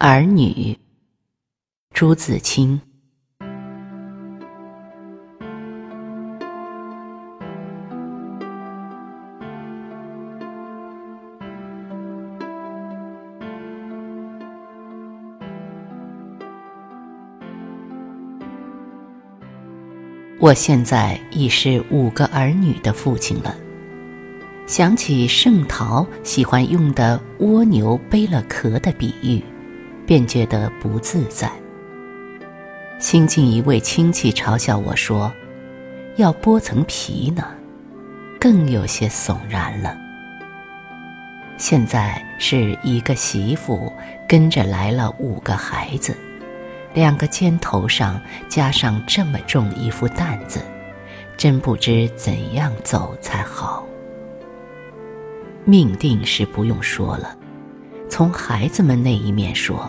儿女，朱自清。我现在已是五个儿女的父亲了。想起盛陶喜欢用的“蜗牛背了壳”的比喻，便觉得不自在。新近一位亲戚嘲笑我说：“要剥层皮呢”，更有些悚然了。现在是一个媳妇跟着来了五个孩子。两个肩头上加上这么重一副担子，真不知怎样走才好。命定是不用说了，从孩子们那一面说，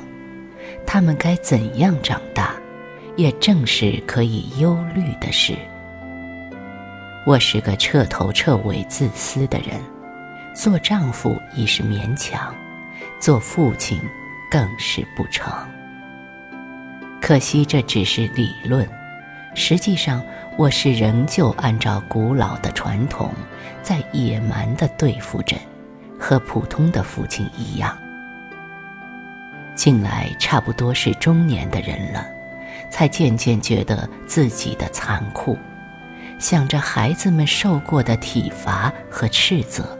他们该怎样长大，也正是可以忧虑的事。我是个彻头彻尾自私的人，做丈夫已是勉强，做父亲更是不成。可惜这只是理论，实际上我是仍旧按照古老的传统，在野蛮地对付着，和普通的父亲一样。近来差不多是中年的人了，才渐渐觉得自己的残酷，想着孩子们受过的体罚和斥责，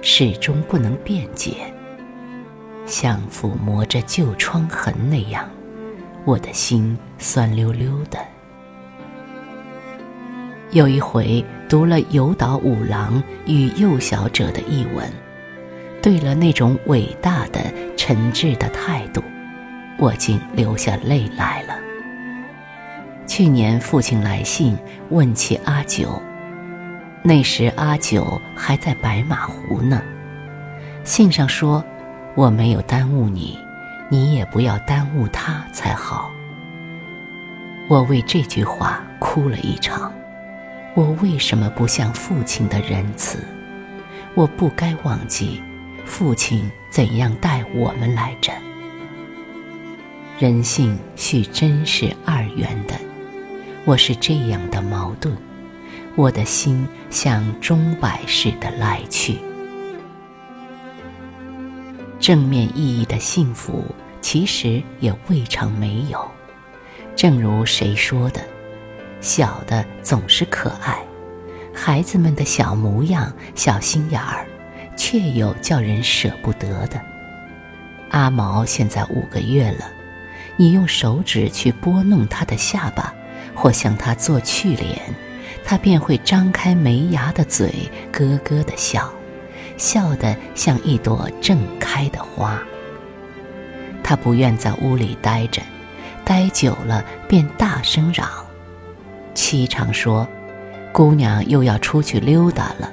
始终不能辩解，像抚摸着旧疮痕那样。我的心酸溜溜的。有一回读了有岛五郎与幼小者的译文，对了那种伟大的诚挚的态度，我竟流下泪来了。去年父亲来信问起阿九，那时阿九还在白马湖呢。信上说：“我没有耽误你。”你也不要耽误他才好。我为这句话哭了一场。我为什么不像父亲的仁慈？我不该忘记父亲怎样待我们来着。人性是真是二元的。我是这样的矛盾。我的心像钟摆似的来去。正面意义的幸福，其实也未尝没有。正如谁说的：“小的总是可爱，孩子们的小模样、小心眼儿，却有叫人舍不得的。”阿毛现在五个月了，你用手指去拨弄他的下巴，或向他做去脸，他便会张开没牙的嘴，咯咯的笑。笑得像一朵正开的花。他不愿在屋里待着，待久了便大声嚷。七常说：“姑娘又要出去溜达了。”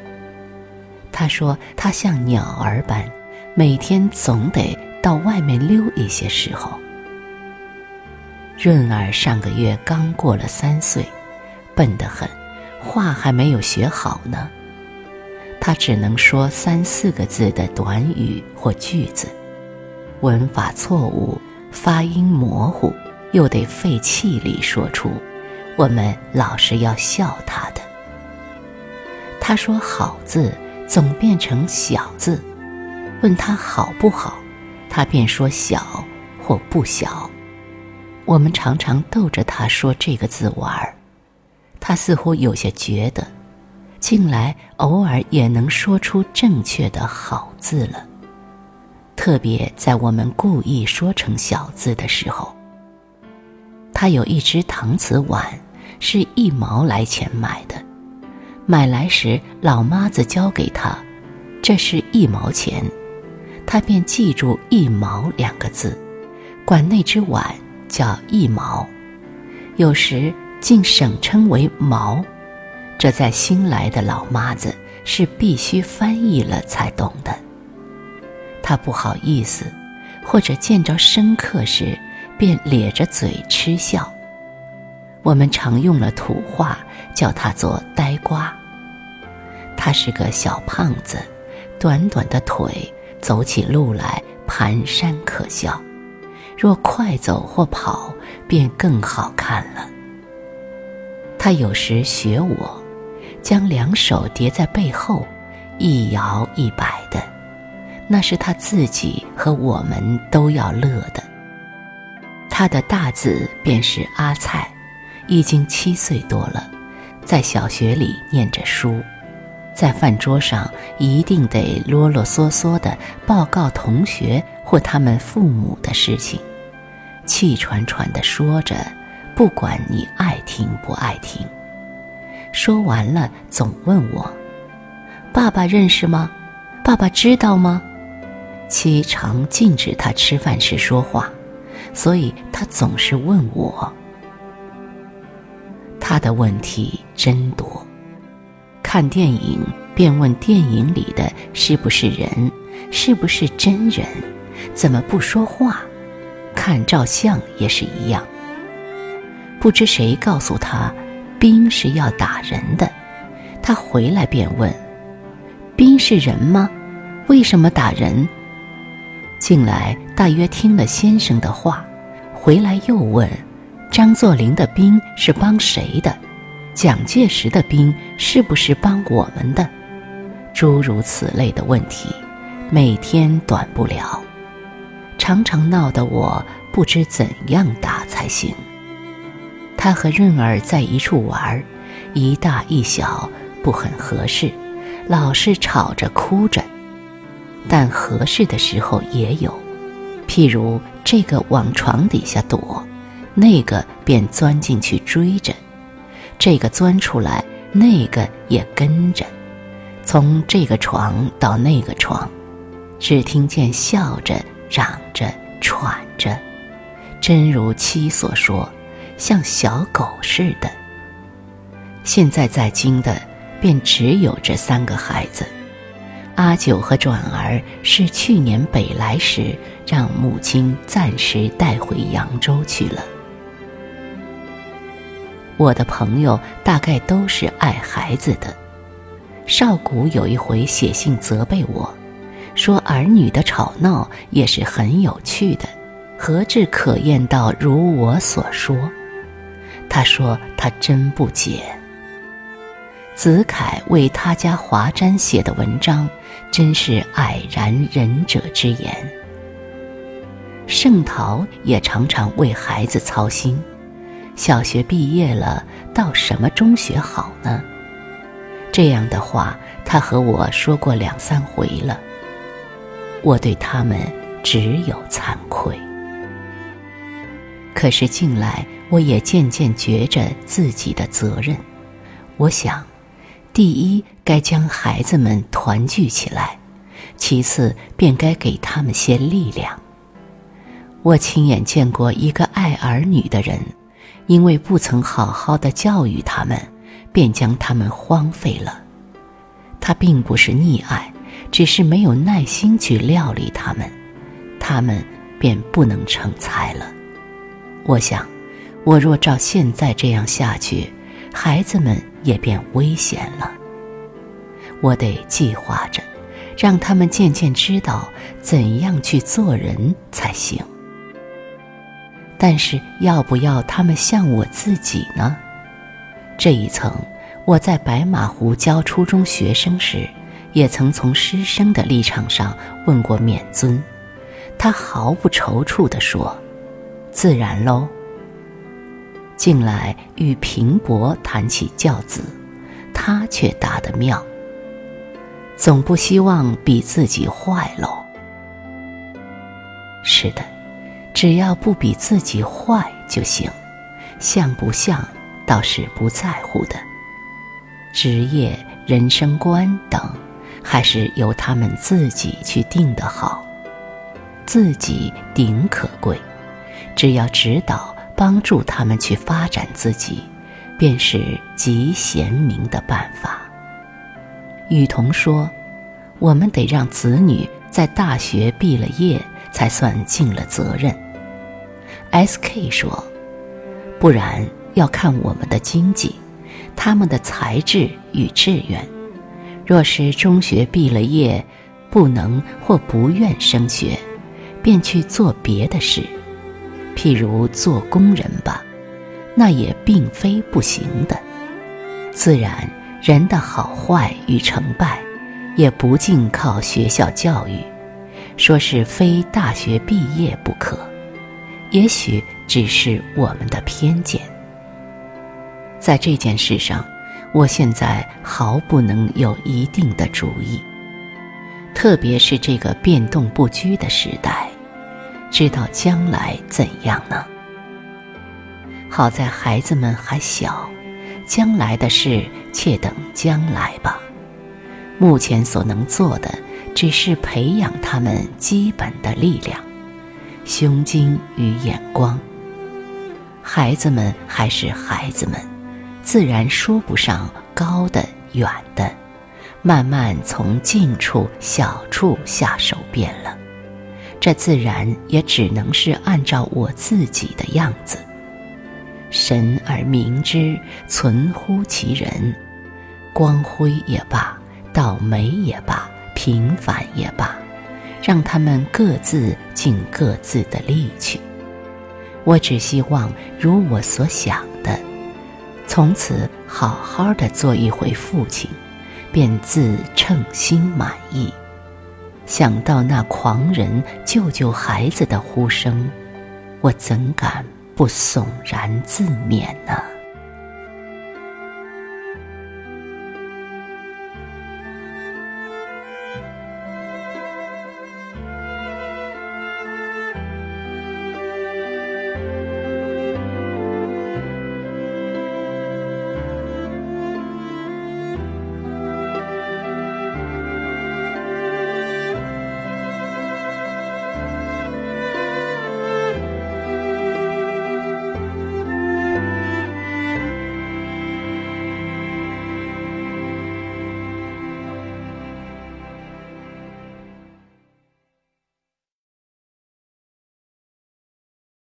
他说：“他像鸟儿般，每天总得到外面溜一些时候。”润儿上个月刚过了三岁，笨得很，话还没有学好呢。他只能说三四个字的短语或句子，文法错误，发音模糊，又得费气力说出。我们老是要笑他的。他说“好”字总变成“小”字，问他好不好，他便说“小”或“不小”。我们常常逗着他说这个字玩儿，他似乎有些觉得。近来偶尔也能说出正确的好字了，特别在我们故意说成小字的时候。他有一只搪瓷碗，是一毛来钱买的，买来时老妈子交给他，这是一毛钱，他便记住“一毛”两个字，管那只碗叫一毛，有时竟省称为毛。这在新来的老妈子是必须翻译了才懂的。他不好意思，或者见着生客时，便咧着嘴嗤笑。我们常用了土话叫他做呆瓜。他是个小胖子，短短的腿，走起路来蹒跚可笑。若快走或跑，便更好看了。他有时学我，将两手叠在背后，一摇一摆的，那是他自己和我们都要乐的。他的大字便是阿菜，已经七岁多了，在小学里念着书，在饭桌上一定得啰啰嗦嗦的报告同学或他们父母的事情，气喘喘的说着。不管你爱听不爱听，说完了总问我：“爸爸认识吗？爸爸知道吗？”妻常禁止他吃饭时说话，所以他总是问我。他的问题真多，看电影便问电影里的是不是人，是不是真人，怎么不说话？看照相也是一样。不知谁告诉他，兵是要打人的。他回来便问：“兵是人吗？为什么打人？”进来大约听了先生的话，回来又问：“张作霖的兵是帮谁的？蒋介石的兵是不是帮我们的？”诸如此类的问题，每天短不了，常常闹得我不知怎样答才行。他和润儿在一处玩，一大一小不很合适，老是吵着哭着。但合适的时候也有，譬如这个往床底下躲，那个便钻进去追着；这个钻出来，那个也跟着，从这个床到那个床，只听见笑着、嚷着、喘着，真如妻所说。像小狗似的。现在在京的，便只有这三个孩子。阿九和转儿是去年北来时，让母亲暂时带回扬州去了。我的朋友大概都是爱孩子的。少谷有一回写信责备我，说儿女的吵闹也是很有趣的，何至可厌到如我所说？他说：“他真不解。”子凯为他家华瞻写的文章，真是蔼然仁者之言。盛陶也常常为孩子操心，小学毕业了，到什么中学好呢？这样的话，他和我说过两三回了。我对他们只有惭愧。可是近来。我也渐渐觉着自己的责任，我想，第一该将孩子们团聚起来，其次便该给他们些力量。我亲眼见过一个爱儿女的人，因为不曾好好的教育他们，便将他们荒废了。他并不是溺爱，只是没有耐心去料理他们，他们便不能成才了。我想。我若照现在这样下去，孩子们也便危险了。我得计划着，让他们渐渐知道怎样去做人才行。但是要不要他们像我自己呢？这一层，我在白马湖教初中学生时，也曾从师生的立场上问过免尊，他毫不踌躇地说：“自然喽。”近来与平伯谈起教子，他却答得妙。总不希望比自己坏喽。是的，只要不比自己坏就行，像不像倒是不在乎的。职业、人生观等，还是由他们自己去定的好。自己顶可贵，只要指导。帮助他们去发展自己，便是极贤明的办法。雨桐说：“我们得让子女在大学毕了业，才算尽了责任。”S.K 说：“不然要看我们的经济，他们的才智与志愿。若是中学毕了业，不能或不愿升学，便去做别的事。”譬如做工人吧，那也并非不行的。自然，人的好坏与成败，也不尽靠学校教育，说是非大学毕业不可，也许只是我们的偏见。在这件事上，我现在毫不能有一定的主意，特别是这个变动不居的时代，知道将来怎样呢？好在孩子们还小，将来的事且等将来吧。目前所能做的，只是培养他们基本的力量、胸襟与眼光。孩子们还是孩子们。自然说不上高的远的，慢慢从近处小处下手便了。这自然也只能是按照我自己的样子。神而明之，存乎其人。光辉也罢，倒霉也罢，平凡也罢，让他们各自尽各自的力去。我只希望如我所想的。从此好好的做一回父亲，便自称心满意。想到那狂人救救孩子的呼声，我怎敢不悚然自勉呢？